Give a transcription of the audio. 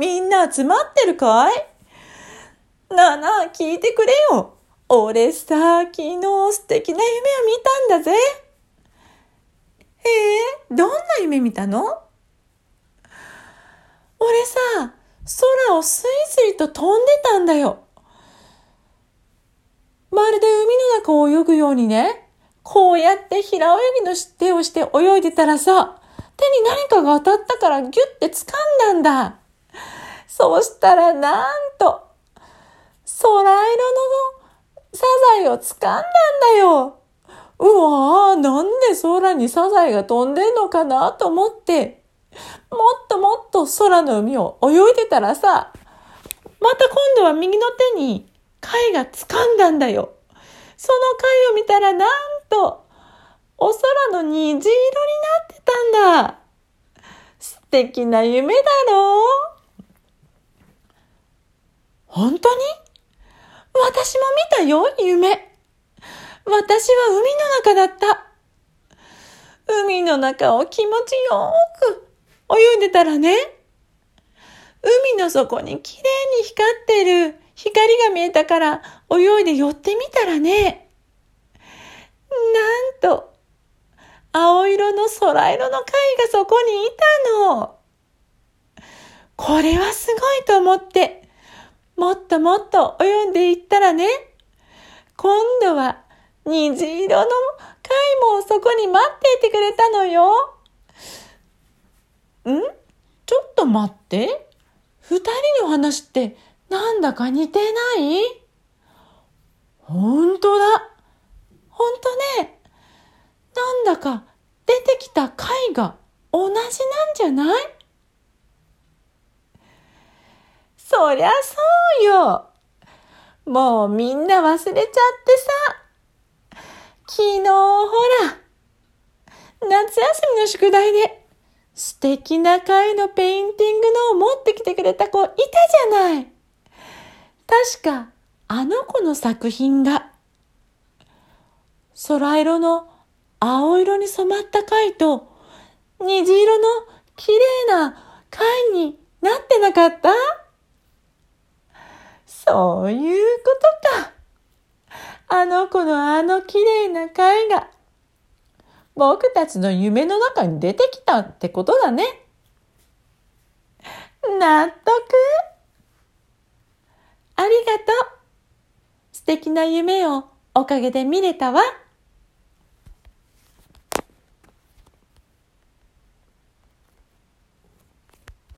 みんな集まってるかい？なあなあ、聞いてくれよ。俺さ、昨日素敵な夢を見たんだぜ。ええどんな夢見たの？俺さ、空をスイスイと飛んでたんだよ。まるで海の中を泳ぐようにね、こうやって平泳ぎの手をして泳いでたらさ、手に何かが当たったからギュッて掴んだんだ。そうしたらなんと、空色のサザエを掴んだんだよ。うわぁ、なんで空にサザエが飛んでんのかなと思って、もっともっと空の海を泳いでたらさ、また今度は右の手に貝が掴んだんだよ。その貝を見たらなんと、お空の虹色になってたんだ。素敵な夢だろう本当に？私も見たよ、夢。私は海の中だった。海の中を気持ちよく泳いでたらね、海の底にきれいに光ってる光が見えたから泳いで寄ってみたらね、なんと、青色の空色の貝がそこにいたの。これはすごいと思って、もっともっと泳んでいったらね、今度は虹色の貝もそこに待っていてくれたのよ。ん？ちょっと待って。二人の話ってなんだか似てない？ほんとだ。ほんとね。なんだか出てきた貝が同じなんじゃない？そりゃそうよ。もうみんな忘れちゃってさ。昨日ほら、夏休みの宿題で素敵な貝のペインティングのを持ってきてくれた子いたじゃない。確かあの子の作品が空色の青色に染まった貝と虹色の綺麗な貝になってなかった？そういうことか。あの子のあの綺麗な貝が、僕たちの夢の中に出てきたってことだね。納得？ありがとう。素敵な夢をおかげで見れたわ。